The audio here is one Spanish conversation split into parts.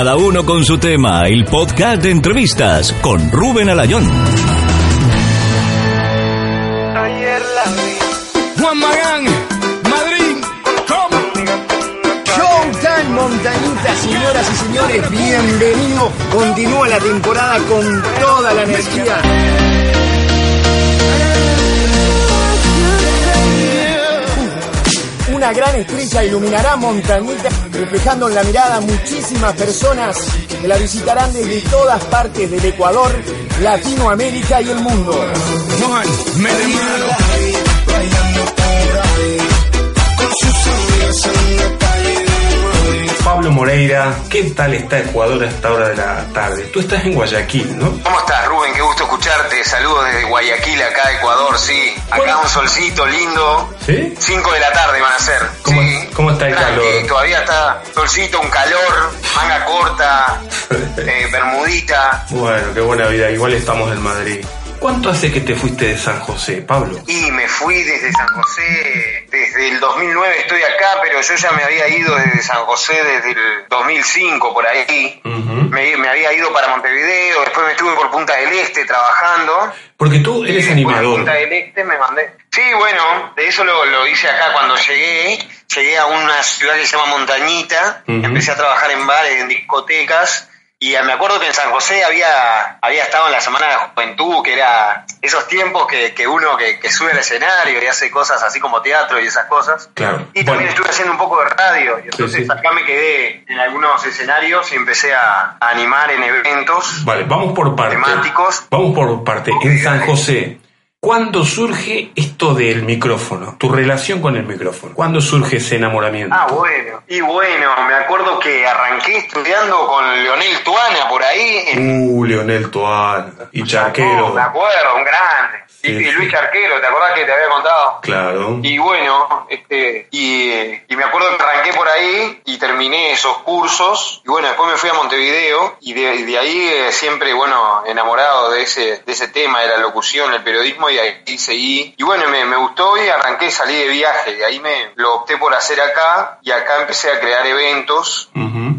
Cada uno con su tema, el podcast de entrevistas con Rubén Alayón. Juan Magán, Madrid, ¿cómo? Showtime Montañita, señoras y señores, bienvenidos. Continúa la temporada con toda la energía. Una gran estrella iluminará Montañita, reflejando en la mirada muchísimas personas que la visitarán desde todas partes del Ecuador, Latinoamérica y el mundo. Moreira, ¿qué tal está Ecuador a esta hora de la tarde? Tú estás en Guayaquil, ¿no? ¿Cómo estás, Rubén? Qué gusto escucharte. Saludos desde Guayaquil, acá Ecuador, sí. Acá un solcito lindo. ¿Sí? 5 de la tarde van a ser. ¿Cómo- sí. cómo está el Tranqui, calor? Todavía está solcito, un calor, manga corta, eh, bermudita. Bueno, qué buena vida. Igual estamos en Madrid. ¿Cuánto hace que te fuiste de San José, Pablo? Y me fui desde San José, desde el 2009 estoy acá, pero yo ya me había ido desde San José desde el 2005 por ahí. Ujú. me, me había ido para Montevideo, después me estuve por Punta del Este trabajando. Porque tú eres Y animador. Punta del Este me mandé. Sí, bueno, de eso lo, lo hice acá cuando llegué. Llegué a una ciudad que se llama Montañita. Ujú. Empecé a trabajar en bares, en discotecas. Y me acuerdo que en San José había, había estado en la Semana de la Juventud, que era esos tiempos que, que uno que, que sube al escenario y hace cosas así como teatro y esas cosas. Claro. Y también Bueno. estuve haciendo un poco de radio. Y entonces sí. acá me quedé en algunos escenarios y empecé a, a animar en eventos. Vale, vamos por parte. Temáticos. Vamos por parte. En San José, ¿cuándo surge esto del micrófono? Tu relación con el micrófono. ¿Cuándo surge ese enamoramiento? Ah, bueno. Y bueno, me acuerdo que arranqué estudiando con Leonel Tuana por ahí. En, Uh, Leonel Toán y No, Charquero. me acuerdo, un grande. Y, sí. Luis Charquero, ¿te acordás que te había contado? Claro. Y bueno, este, y, eh, y me acuerdo que arranqué por ahí y terminé esos cursos. Y bueno, después me fui a Montevideo y de, de ahí eh, siempre, bueno, enamorado de ese, de ese tema, de la locución, el periodismo, y ahí seguí. Y bueno, me, me gustó y arranqué, salí de viaje. Y ahí me lo opté por hacer acá y acá empecé a crear eventos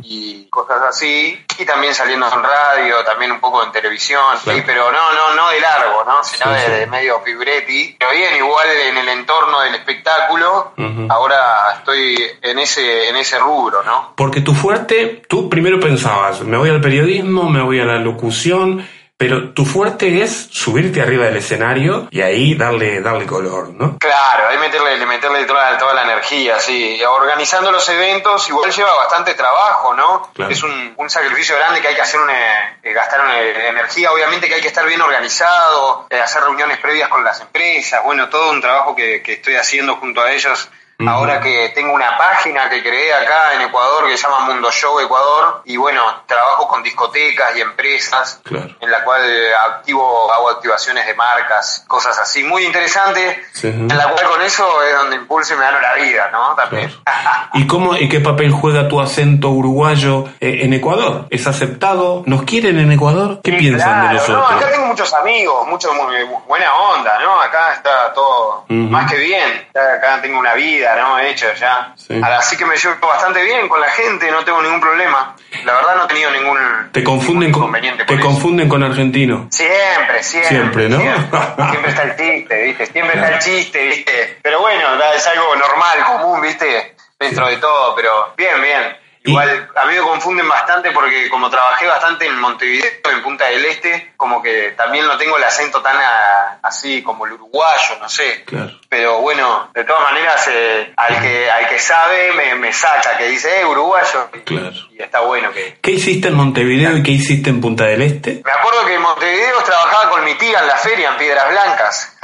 y cosas así. Y también saliendo en radio, también un poco en televisión, Claro. sí, pero no, no, no de largo, ¿no? Sino Sí, de, de medio fibretti. Pero bien, igual en el entorno del espectáculo, ahora estoy en ese, en ese rubro, ¿no? Porque tu fuerte, tú primero pensabas, me voy al periodismo, me voy a la locución, pero tu fuerte es subirte arriba del escenario y ahí darle, darle color, ¿no? Claro, hay meterle, meterle toda, toda la energía, sí. Organizando los eventos igual lleva bastante trabajo, ¿no? Claro. Es un, un sacrificio grande que hay que hacer una, eh, gastar una energía, obviamente que hay que estar bien organizado, eh, hacer reuniones previas con las empresas, bueno, todo un trabajo que, que estoy haciendo junto a ellos. Ahora que tengo una página que creé acá en Ecuador que se llama Mundo Show Ecuador y bueno, trabajo con discotecas y empresas Claro. en la cual activo, hago activaciones de marcas, cosas así, muy interesante, Sí. en la cual con eso es donde impulso y me gano la vida, ¿no? También. ¿Y cómo y qué papel juega tu acento uruguayo eh, en Ecuador? ¿Es aceptado? ¿Nos quieren en Ecuador? ¿Qué Sí, piensan de nosotros? No, acá tengo muchos amigos, mucho muy buena onda, ¿no? Acá está todo más que bien. Acá tengo una vida, ¿no? Hecho ya. Sí. Así que me llevo bastante bien con la gente, no tengo ningún problema. La verdad no he tenido ningún Te confunden ningún con inconveniente te eso. confunden con argentino. Siempre, siempre. Siempre, ¿no? Siempre, Siempre está el chiste, ¿viste? Siempre está el chiste, ¿viste? Pero bueno, es algo normal, común, ¿viste? Dentro de todo, pero bien, bien. Igual a mí me confunden bastante porque como trabajé bastante en Montevideo, en Punta del Este, como que también no tengo el acento tan a- así como el uruguayo, no sé. Claro. Pero bueno, de todas maneras, eh, al que al que sabe me, me saca, que dice, eh, uruguayo. Claro. y está bueno que, ¿Qué hiciste en Montevideo y qué hiciste en Punta del Este? me acuerdo que en Montevideo trabajaba con mi tía en la feria en Piedras Blancas.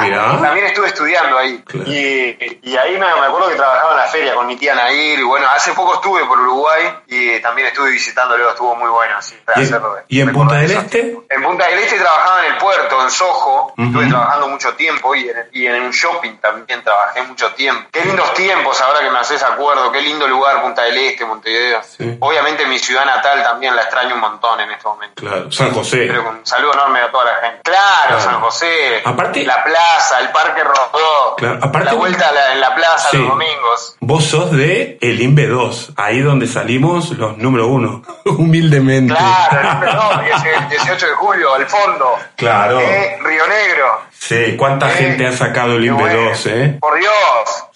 Mirá. También estuve estudiando ahí. Claro. Y, y ahí me, me acuerdo que trabajaba en la feria con mi tía Nair. Y bueno, hace poco estuve por Uruguay y también estuve visitándolo. Estuvo muy bueno, sí. para ¿Y, hacerlo. y en Punta del eso. Este? En Punta del Este trabajaba en el puerto, en Soho. Estuve trabajando mucho tiempo y en, y en un shopping también trabajé mucho tiempo. Qué lindos tiempos ahora que me haces acuerdo. Qué lindo lugar Punta del Este, Montevideo. Sí. Obviamente mi ciudad natal también la extraño un montón en este momento. Claro, San José. Pero con un saludo enorme a toda la gente. Claro, Claro. San José. Aparte- La plaza, el Parque Rodó. Claro, aparte- La vuelta en la plaza Sí. los domingos. Vos sos de el INVE 2, ahí donde salimos los número uno, humildemente. Claro, el número dos, 18 de julio, al fondo. Claro. Eh, Río Negro. Sí, ¿cuánta Eh, gente ha sacado el Qué INVE bueno. 2, eh? Por Dios.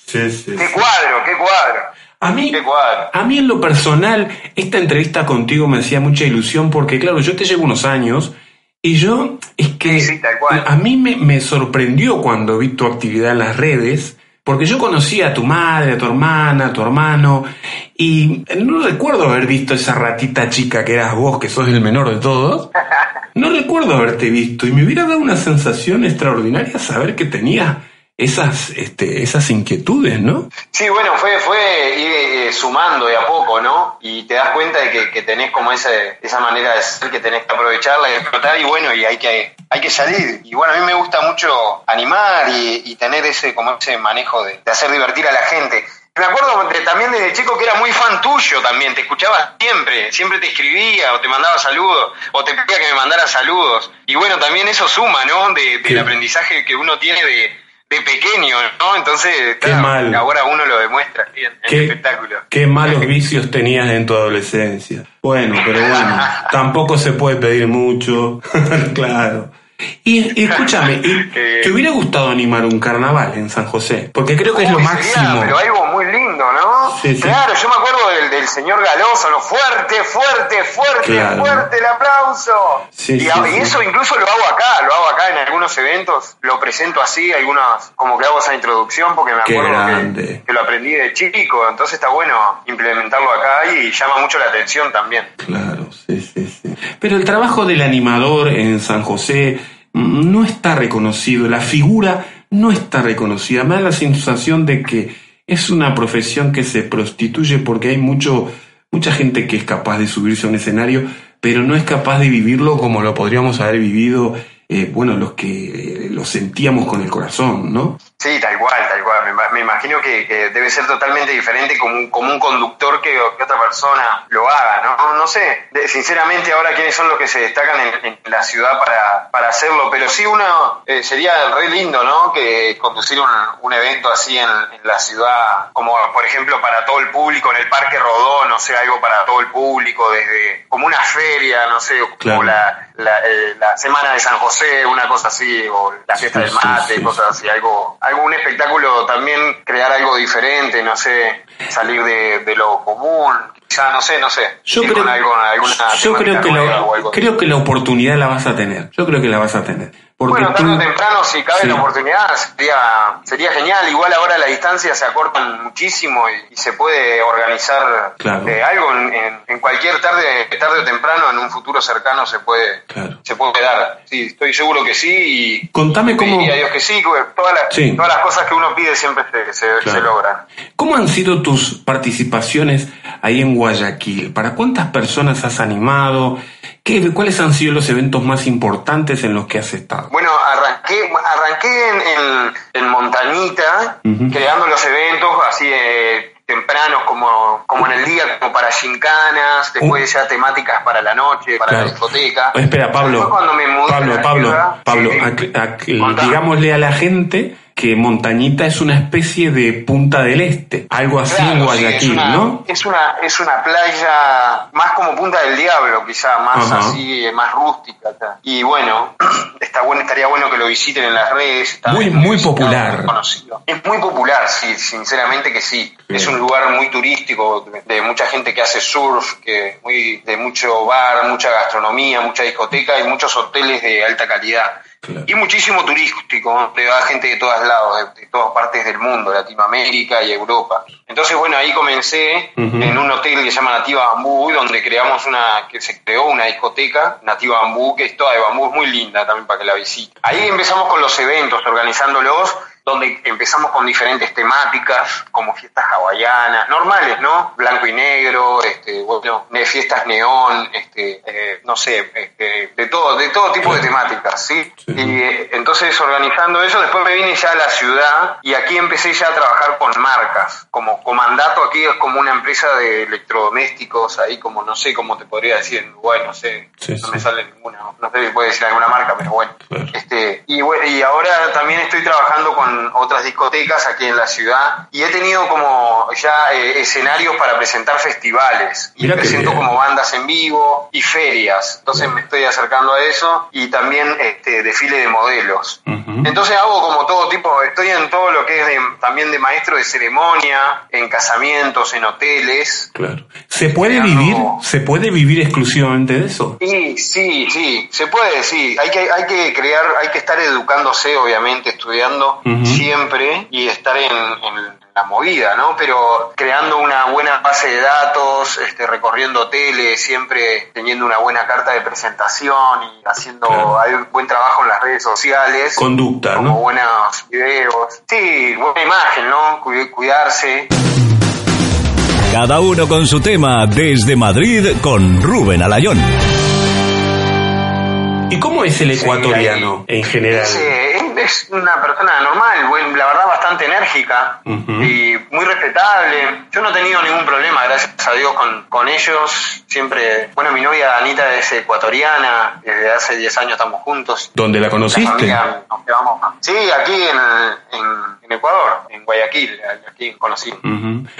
Sí, sí. Qué sí. cuadro, qué cuadro. A mí, Qué cuadro. a mí en lo personal, esta entrevista contigo me hacía mucha ilusión porque, claro, yo te llevo unos años y yo, es que Sí, sí, tal cual. a mí me, me sorprendió cuando vi tu actividad en las redes, porque yo conocía a tu madre, a tu hermana, a tu hermano, y no recuerdo haber visto esa ratita chica que eras vos, que sos el menor de todos. No recuerdo haberte visto y me hubiera dado una sensación extraordinaria saber que tenías esas, este, esas inquietudes, ¿no? Sí, bueno, fue, fue ir eh, sumando de a poco, ¿no? Y te das cuenta de que, que tenés como ese, esa manera de ser que tenés que aprovecharla y explotar y bueno, y hay que, hay que salir. Y bueno, a mí me gusta mucho animar y, y tener ese, como ese manejo de, de hacer divertir a la gente. Me acuerdo de- también desde chico que era muy fan tuyo también, te escuchaba siempre, siempre te escribía o te mandaba saludos o te pedía que me mandara saludos. Y bueno, también eso suma, ¿no? De- del Sí. aprendizaje que uno tiene de, pequeño, ¿no? Entonces, Qué claro, mal. ahora uno lo demuestra en, el espectáculo. qué malos vicios tenías en tu adolescencia. Bueno, pero bueno, tampoco se puede pedir mucho. claro. Y, y escúchame, ¿y Eh. ¿te hubiera gustado animar un carnaval en San José? Porque creo que es lo sería, máximo. pero algo muy lindo, ¿no? Sí, sí. Claro, yo me acuerdo del, del señor Galoso, ¿no? Fuerte, fuerte, fuerte, Claro. fuerte el aplauso. Sí, y, a- y eso incluso lo hago acá, lo hago acá en algunos eventos, lo presento así, algunas, como que hago esa introducción porque me acuerdo que, que lo aprendí de chico, entonces está bueno implementarlo acá y llama mucho la atención también. Claro, sí, sí, sí. Pero el trabajo del animador en San José mm, no está reconocido, la figura no está reconocida. Me da la sensación de que es una profesión que se prostituye porque hay mucho, mucha gente que es capaz de subirse a un escenario, pero no es capaz de vivirlo como lo podríamos haber vivido, eh, bueno, los que eh, lo sentíamos con el corazón, ¿no? Sí, tal cual, tal cual. Me, ima- me imagino que, que debe ser totalmente diferente como un, como un conductor que, que otra persona lo haga, ¿no? No sé, de- sinceramente ahora quiénes son los que se destacan en, en la ciudad para, para hacerlo, pero sí uno eh, sería re lindo, ¿no? Que conducir un, un evento así en, en la ciudad, como por ejemplo para todo el público, en el Parque Rodó, no sé, algo para todo el público, desde como una feria, no sé, como Claro. la, la, eh, la Semana de San José, una cosa así, o la fiesta Sí, del sí, mate, sí, cosas así, algo, algún espectáculo también, crear algo diferente, no sé, salir de, de lo común, quizá, no sé, no sé, Yo creo, con algo- alguna yo creo que, la, creo que la oportunidad la vas a tener. Yo creo que la vas a tener. Bueno, tarde o temprano, si cabe Sí. la oportunidad, sería, sería genial. Igual ahora las distancias se acortan muchísimo y, y se puede organizar Claro. eh, algo en, en- en cualquier tarde, tarde o temprano, en un futuro cercano se puede, Claro. se puede dar. Sí, estoy seguro que sí y Contame cómo- pediría a Dios que sí, todas las, Sí. todas las cosas que uno pide siempre se, se- Claro. se logran. ¿Cómo han sido tus participaciones ahí en Guayaquil? ¿Para cuántas personas has animado? ¿Qué, ¿Cuáles han sido los eventos más importantes en los que has estado? Bueno, arranqué, arranqué en, en- en Montañita, Ujú. creando los eventos así eh, tempranos como, como en el día, como para gincanas, después ya temáticas para la noche, para Claro. la discoteca. Espera, Pablo. cuando me mudé a Pablo, Pablo, ciudad- ac- Contá. digámosle a la gente que Montañita es una especie de Punta del Este, algo así Claro, en sí, Guayaquil, es una, ¿no? Es una, es una playa más como Punta del Diablo, quizá, más así, eh, más rústica. acá. Y bueno, está bueno, estaría bueno que lo visiten en las redes. está Muy- muy visitado, popular. muy. Es muy popular, sí, sinceramente que sí. Bien. Es un lugar muy turístico, de, de mucha gente que hace surf, que muy, de mucho bar, mucha gastronomía, mucha discoteca y muchos hoteles de alta calidad. Claro. Y muchísimo turístico, donde va gente de todos lados, de, de todas partes del mundo, Latinoamérica y Europa. Entonces, bueno, ahí comencé en un hotel que se llama Nativa Bambú, donde creamos una, que se creó una discoteca, Nativa Bambú, que es toda de bambú, es muy linda también para que la visiten. Ahí empezamos con los eventos, organizándolos, donde empezamos con diferentes temáticas, como fiestas hawaianas, normales, ¿no? Blanco y negro, este, bueno, fiestas neón, este, eh, no sé, este, de todo, de todo tipo de temáticas, ¿sí? Sí. Y eh, entonces organizando eso, después me vine ya a la ciudad y aquí empecé ya a trabajar con marcas, como Comandato aquí es como una empresa de electrodomésticos, ahí como no sé cómo te podría decir en Uruguay, no sé, Sí, no sí. me sale ninguna, no sé si puede decir alguna marca, pero bueno. Claro. Este, y, bueno, y ahora también estoy trabajando con otras discotecas aquí en la ciudad y he tenido como ya eh, escenarios para presentar festivales y presento como bandas en vivo y ferias. Entonces me estoy acercando a eso y también este desfile de modelos. Entonces hago como todo tipo, estoy en todo lo que es de- también de maestro de ceremonia, en casamientos, en hoteles. Claro. ¿Se puede vivir? ¿Se puede vivir exclusivamente de eso? Sí, sí, sí, se puede, sí. Hay que, hay que crear, hay que estar educándose, obviamente, estudiando. Siempre y estar en, en la movida, ¿no? Pero creando una buena base de datos, este, recorriendo hoteles, siempre teniendo una buena carta de presentación y haciendo Claro. hay buen trabajo en las redes sociales. Conducta, como ¿no? buenos videos. Sí, buena imagen, ¿no? Cu- Cuidarse. Cada uno con su tema desde Madrid con Rubén Alayón. ¿Y cómo es el ecuatoriano en general? Es, eh, es una persona normal, la verdad bastante enérgica y muy respetable. Yo no he tenido ningún problema, gracias a Dios, con, con ellos. Siempre, bueno, mi novia Anita es ecuatoriana, desde hace 10 años estamos juntos. ¿Dónde la conociste? nos Sí, aquí en, en, en Ecuador, en Guayaquil, aquí conocí.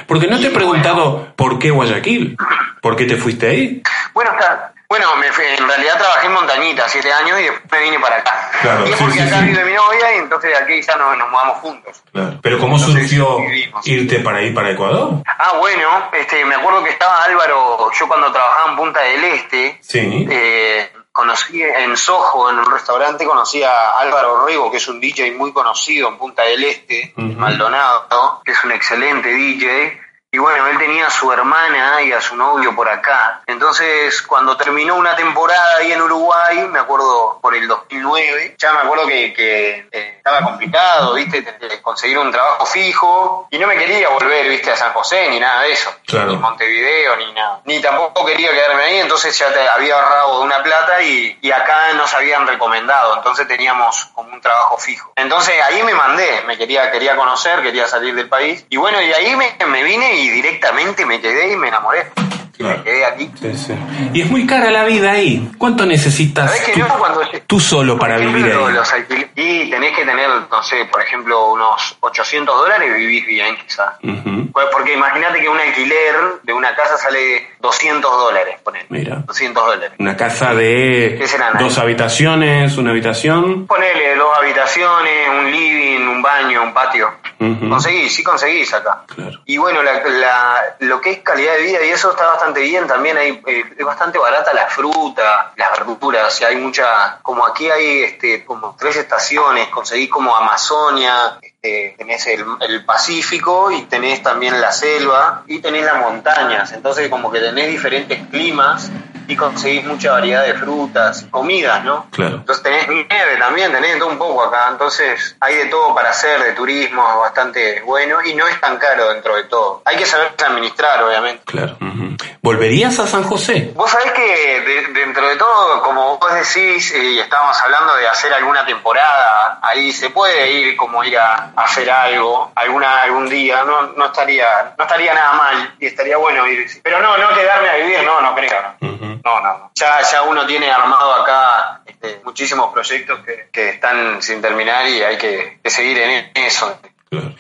Porque no te he preguntado por qué Guayaquil. ¿Por qué te fuiste ahí? Bueno, está- bueno me en realidad trabajé en Montañita siete años y después me vine para acá. Claro, y es sí, porque sí, acá sí. vive mi novia y entonces aquí ya nos, nos mudamos juntos. Pero ¿cómo Entonces, surgió irte para ahí, para Ecuador? Ah, bueno, este, me acuerdo que estaba Álvaro, yo cuando trabajaba en Punta del Este, Sí. eh, conocí en Soho, en un restaurante, conocí a Álvaro Rego, que es un DJ muy conocido en Punta del Este. Maldonado, que es un excelente DJ. Y bueno, él tenía a su hermana y a su novio por acá. Entonces, cuando terminó una temporada ahí en Uruguay, me acuerdo por el 2009, ya me acuerdo que, que, eh, estaba complicado, ¿viste? Te- te- Conseguir un trabajo fijo. Y no me quería volver, ¿viste? A San José ni nada de eso. Claro. Ni Montevideo ni nada. Ni tampoco quería quedarme ahí, entonces ya te había ahorrado de una plata y, y acá nos habían recomendado. Entonces teníamos como un trabajo fijo. Entonces ahí me mandé, me quería, quería conocer, quería salir del país. Y bueno, y ahí me, me vine y directamente me quedé y me enamoré. Y Claro. me quedé aquí. Sí, sí. Y es muy cara la vida ahí. ¿Cuánto necesitas ¿Sabés que tú, yo cuando tú solo para ejemplo, vivir ahí? los y tenés que tener, no sé, por ejemplo, unos 800 dólares y vivís bien quizás. Pues porque imagínate que un alquiler de una casa sale 200 dólares, poner. Mira. 200 dólares. Una casa de dos habitaciones, una habitación. Ponele dos habitaciones, un living, un baño, un patio. Ujú. Conseguís, sí conseguís acá. Claro. Y bueno, la, la- lo que es calidad de vida y eso está bastante bien. También hay, eh, es bastante barata la fruta, las verduras. y hay mucha, como aquí hay este, como tres estaciones, conseguís como Amazonia, este, tenés el, el Pacífico y tenés también la selva y tenés las montañas. Entonces como que tenés diferentes climas y conseguís mucha variedad de frutas, comidas, ¿no? Claro. Entonces tenés nieve también, tenés todo un poco acá. Entonces hay de todo para hacer, de turismo, bastante bueno y no es tan caro dentro de todo. Hay que saberse administrar, obviamente. Claro. ¿Volverías a San José? Vos sabés que de- dentro de todo, como vos decís, y estábamos hablando de hacer alguna temporada, ahí se puede ir como ir a, a hacer algo, alguna algún día, no, no estaría no estaría nada mal y estaría bueno ir. Pero no, no quedarme a vivir, no, no creo. No, no. no. Ya, ya uno tiene armado acá este, muchísimos proyectos que, que están sin terminar y hay que, que seguir en eso. Claro.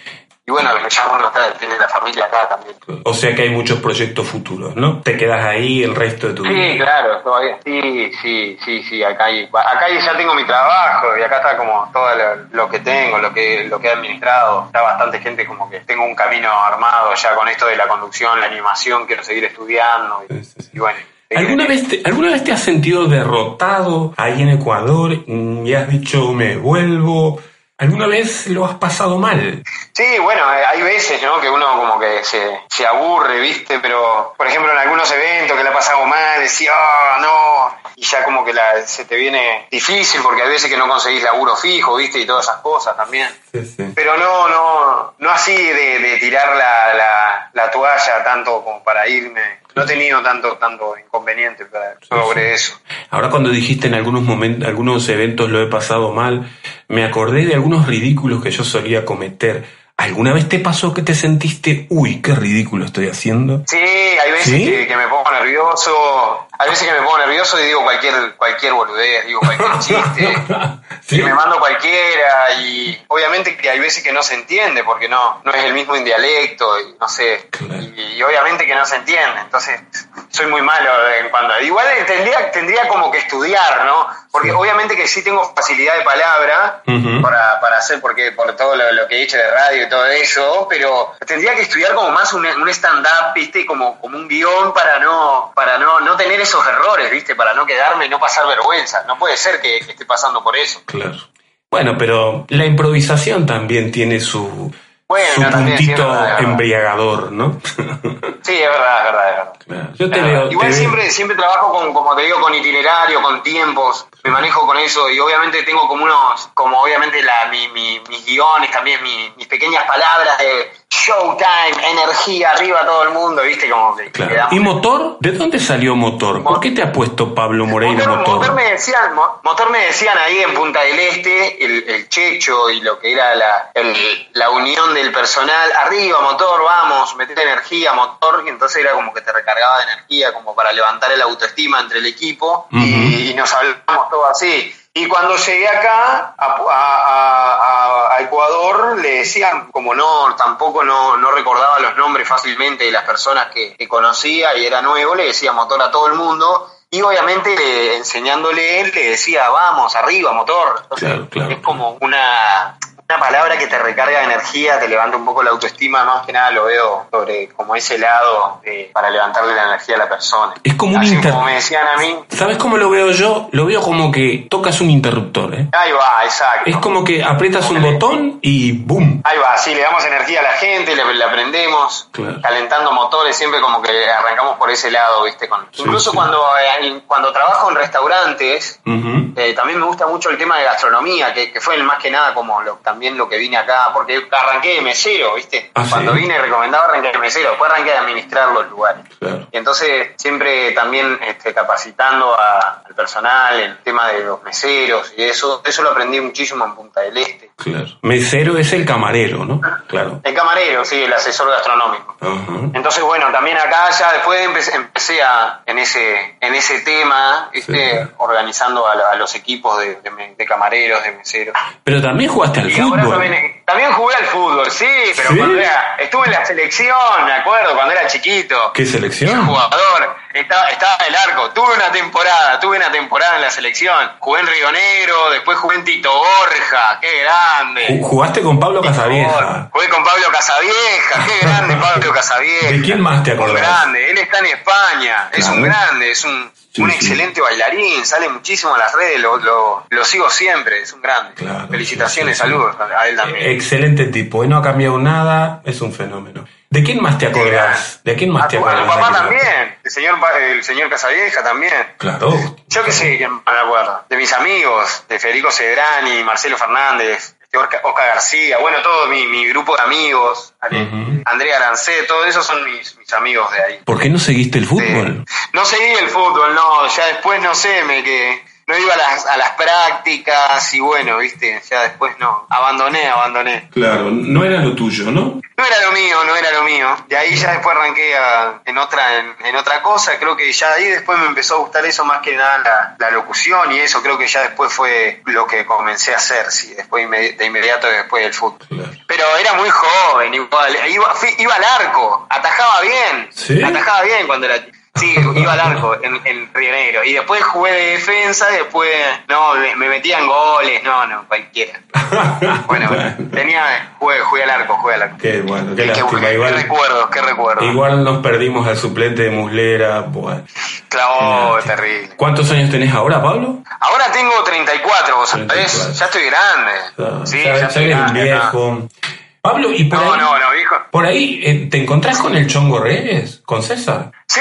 Y bueno, ya uno está, tiene la familia acá también. O sea que hay muchos proyectos futuros, ¿no? Te quedas ahí el resto de tu Sí, vida. claro, todavía. Sí, sí, sí, sí, acá hay, acá ya tengo mi trabajo y acá está como todo lo, lo que tengo, lo que, lo que he administrado. Está bastante gente como que tengo un camino armado ya con esto de la conducción, la animación, quiero seguir estudiando. Y, Sí, sí, sí. y bueno. ¿Alguna vez, te, ¿Alguna vez te has sentido derrotado ahí en Ecuador y has dicho me vuelvo? ¿Alguna vez lo has pasado mal? Sí, bueno, eh, hay veces, ¿no? Que uno como que se, se aburre, ¿viste? Pero, por ejemplo, en algunos eventos que le ha pasado mal, decía, ah, no, y ya como que la, se te viene difícil porque hay veces que no conseguís laburo fijo, ¿viste? Y todas esas cosas también. Sí, sí. Pero no, no, no así de, de tirar la, la, la toalla tanto como para irme. No he tenido tanto, tanto inconveniente para- sobre eso. Ahora cuando dijiste en algunos momentos, algunos eventos lo he pasado mal, me acordé de algunos ridículos que yo solía cometer. ¿Alguna vez te pasó que te sentiste, uy, qué ridículo estoy haciendo? Sí, hay veces ¿Sí? que, que me pongo nervioso, hay veces que me pongo nervioso y digo cualquier, cualquier boludez, digo cualquier chiste. Sí. Y me mando cualquiera y obviamente que hay veces que no se entiende porque no, no es el mismo dialecto y no sé. Claro. Y, y obviamente que no se entiende. Entonces soy muy malo en cuando... Igual tendría, tendría como que estudiar, ¿no? Porque Sí. obviamente que sí tengo facilidad de palabra para, para hacer, porque por todo lo, lo que he hecho de radio y todo eso, pero tendría que estudiar como más un, un stand-up, ¿viste? Como, como un guion para no para no, no tener esos errores, ¿viste? Para no quedarme y no pasar vergüenza. No puede ser que, que esté pasando por eso. Claro. Bueno, pero la improvisación también tiene su, Bueno, puntito verdad, embriagador, ¿no? Sí, es verdad, es verdad, es verdad. Claro. Yo te veo. Igual te veo- siempre, siempre trabajo con, como te digo, con itinerario, con tiempos, me manejo con eso y obviamente tengo como unos, como obviamente la, mi, mi- mis guiones, también mi- mis pequeñas palabras de showtime, energía, arriba todo el mundo, viste, como que Claro. ¿Y motor? ¿De dónde salió motor? ¿Por qué te ha puesto Pablo Moreira Motor, motor? motor me decían, mo- motor me decían ahí en Punta del Este, el, el Checho y lo que era la, el- la unión del personal, arriba motor, vamos, meter energía, motor, y entonces era como que te recargaba de energía, como para levantar el autoestima entre el equipo, y, y nos hablamos todo así. Y cuando llegué acá a, a- a- a Ecuador, le decían, como no, tampoco no, no recordaba los nombres fácilmente de las personas que, que conocía y era nuevo, le decía motor a todo el mundo. Y obviamente le- enseñándole él, le decía, vamos, arriba, motor. Entonces, Claro, claro, es como una, una palabra que te recarga de energía, te levanta un poco la autoestima, más que nada lo veo sobre como ese lado de- para levantarle la energía a la persona. Es como un inter- como me decían a mí, ¿Sabes cómo lo veo yo? Lo veo como que tocas un interruptor, ¿eh? ahí va, exacto. Es como que aprietas un botón y ¡boom! Ahí va, sí, le damos energía a la gente, le, le aprendemos, Claro. calentando motores, siempre como que arrancamos por ese lado, ¿viste? Con- Sí, incluso sí. Cuando, eh, cuando trabajo en restaurantes, eh, también me gusta mucho el tema de gastronomía, que, que fue el más que nada como lo, también lo que vine acá, porque arranqué de mesero, ¿viste? Ah, Cuando ¿sí? vine recomendaba arrancar de mesero, después arranqué de administrar los lugares. Claro. Y entonces siempre también este, capacitando a- al personal, el tema de los meseros y eso, eso lo aprendí muchísimo en Punta del Este. Claro. Mesero es el camarero, ¿no? Claro. El camarero, sí, el asesor gastronómico. Ajá. Entonces, bueno, también acá ya después empecé, empecé a, en ese en ese tema. Sí. organizando a, a los equipos de, de me- de camareros, de meseros. Pero también jugaste al Y ahora fútbol. también, también jugué al fútbol, sí, pero ¿Sí? cuando era, estuve en la selección, me acuerdo, cuando era chiquito. ¿Qué selección? Jugador, estaba, estaba en el arco, tuve una temporada, tuve una temporada en la selección, jugué en Río Negro, después jugué en Tito Borja, qué grande. Ju- Jugaste con Pablo Casavieja. Jugué con Pablo Casavieja, qué grande Pablo Casavieja. ¿De quién más te acordás? Un grande, él está en España, es Claro. un grande, es un, Sí, un sí. excelente bailarín, sale muchísimo en las redes, lo, lo, lo sigo siempre, es un grande. Claro, Felicitaciones, sí. saludos a él también. Excelente tipo, y no ha cambiado nada, es un fenómeno. ¿De quién más te acordás? ¿De quién más a te tu acordás? papá también, el señor, el señor Casavieja también. Claro. Yo qué sé, me acuerdo. De mis amigos, de Federico Cedrani, Marcelo Fernández, este Oscar, García, bueno, todo mi, mi grupo de amigos. Andrea Arancé, todos esos son mis, mis amigos de ahí. ¿Por qué no seguiste el fútbol? Sí. No seguí el fútbol, no, ya después no sé, me que no iba a las, a las prácticas y bueno, viste, ya después no, abandoné, abandoné. Claro, no era lo tuyo, ¿no? No era lo mío, no era lo mío. De ahí ya después arranqué a- en otra en, en otra cosa. Creo que ya ahí después me empezó a gustar eso más que nada la, la locución y eso. Creo que ya después fue lo que comencé a hacer, sí, después inmedi- de inmediato después del fútbol. Claro. Pero era muy joven, igual. Iba, iba al arco, atajaba bien. ¿Sí? Atajaba bien cuando era. Sí, iba al arco en, en Río Negro. Y después jugué de defensa, después. No, me, me metía en goles, no, no, cualquiera. Bueno, tenía. Jugué, jugué al arco, jugué al arco. Qué bueno, qué Qué, lástima. qué Igual, recuerdos, qué recuerdos. igual nos perdimos al suplente de Muslera. Bueno. Lástima. terrible. ¿Cuántos años tenés ahora, Pablo? Ahora tengo 34, vos 34. sabés. Ya estoy grande. Ah, sí, ya, ya, ya estoy eres un grande. viejo. Pablo, ¿y por No, ahí? no, no, viejo. Por ahí, eh, ¿te encontrás con el Chongo Reyes? ¿Con César? Sí,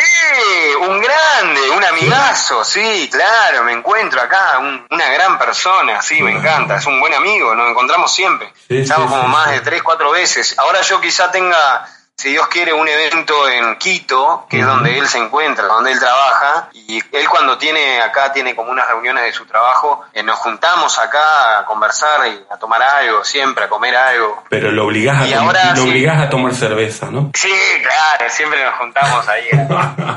un grande, un amigazo, sí, claro, me encuentro acá, un- una gran persona, sí, me encanta, es un buen amigo, nos encontramos siempre. Sí, Estamos sí, como sí, más de tres, cuatro veces. Ahora yo quizá tenga si Dios quiere, un evento en Quito, que es donde él se encuentra, donde él trabaja, y él cuando tiene acá, tiene como unas reuniones de su trabajo, eh, nos juntamos acá a conversar y a tomar algo, siempre a comer algo. Pero lo obligás a, Y tom- ahora lo sí. obligás a tomar cerveza, ¿no? Sí, claro, siempre nos juntamos ahí.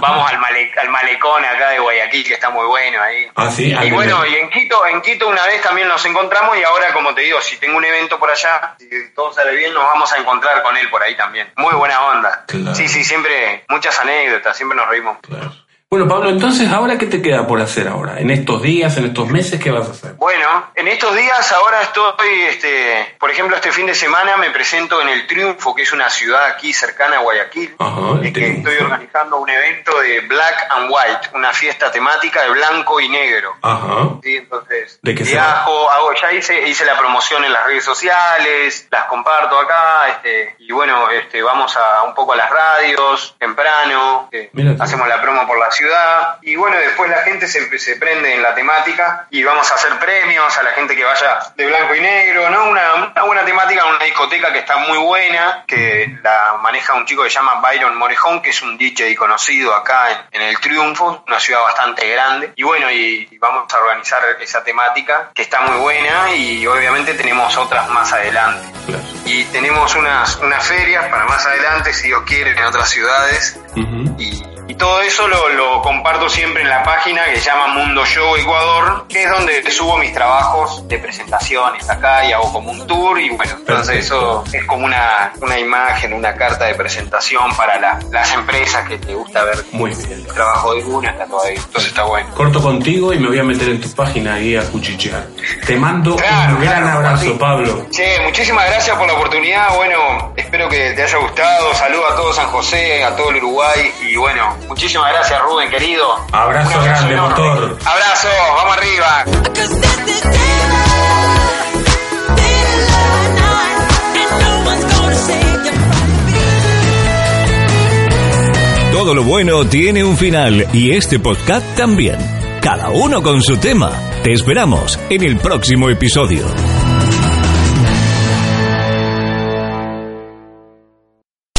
Vamos al, male- al malecón acá de Guayaquil, que está muy bueno ahí. Ah, sí. Ah, Y bueno, bien. y en Quito, en Quito una vez también nos encontramos y ahora, como te digo, si tengo un evento por allá, si todo sale bien, nos vamos a encontrar con él por ahí también. Muy buena onda. Claro. Sí, sí, siempre muchas anécdotas, siempre nos reímos. Claro. Bueno, Pablo, entonces, ¿ahora qué te queda por hacer ahora? En estos días, en estos meses, ¿qué vas a hacer? Bueno, en estos días ahora estoy, este, por ejemplo, este fin de semana me presento en el Triunfo, que es una ciudad aquí cercana a Guayaquil. Ajá, Es que estoy organizando un evento de Black and White, una fiesta temática de blanco y negro. Ajá. Sí, entonces ¿De qué viajo, hago, ya hice, hice la promoción en las redes sociales, las comparto acá, este, y bueno, este, vamos a un poco a las radios temprano, tú. hacemos la promo por la ciudad, y bueno, después la gente se, se prende en la temática y vamos a hacer premios a la gente que vaya de blanco y negro, ¿no? Una, una buena temática, una discoteca que está muy buena, que la maneja un chico que se llama Byron Morejón, que es un DJ conocido acá en, en el Triunfo, una ciudad bastante grande, y bueno, y, y vamos a organizar esa temática que está muy buena y obviamente tenemos otras más adelante. Y tenemos unas, unas ferias para más adelante, si Dios quiere, en otras ciudades. Y, y todo eso lo, lo comparto siempre en la página que se llama Mundo Show Ecuador, que es donde subo mis trabajos de presentaciones acá y hago como un tour. Y bueno, entonces eso es como una, una imagen, una carta de presentación para la- las empresas que te gusta ver Muy bien. el trabajo de una, está todo ahí. Entonces está bueno. Corto contigo y me voy a meter en tu página ahí a cuchichear. Te mando Claro, un gran claro, abrazo. Pablo. Che, muchísimas gracias por la oportunidad. Bueno, espero que te haya gustado. Saludos a todo San José, a todo el Uruguay. Y bueno, muchísimas gracias, Rubén, querido. Abrazo grande, enorme. motor. Abrazo, vamos arriba. Todo lo bueno tiene un final y este podcast también. Cada uno con su tema. Te esperamos en el próximo episodio.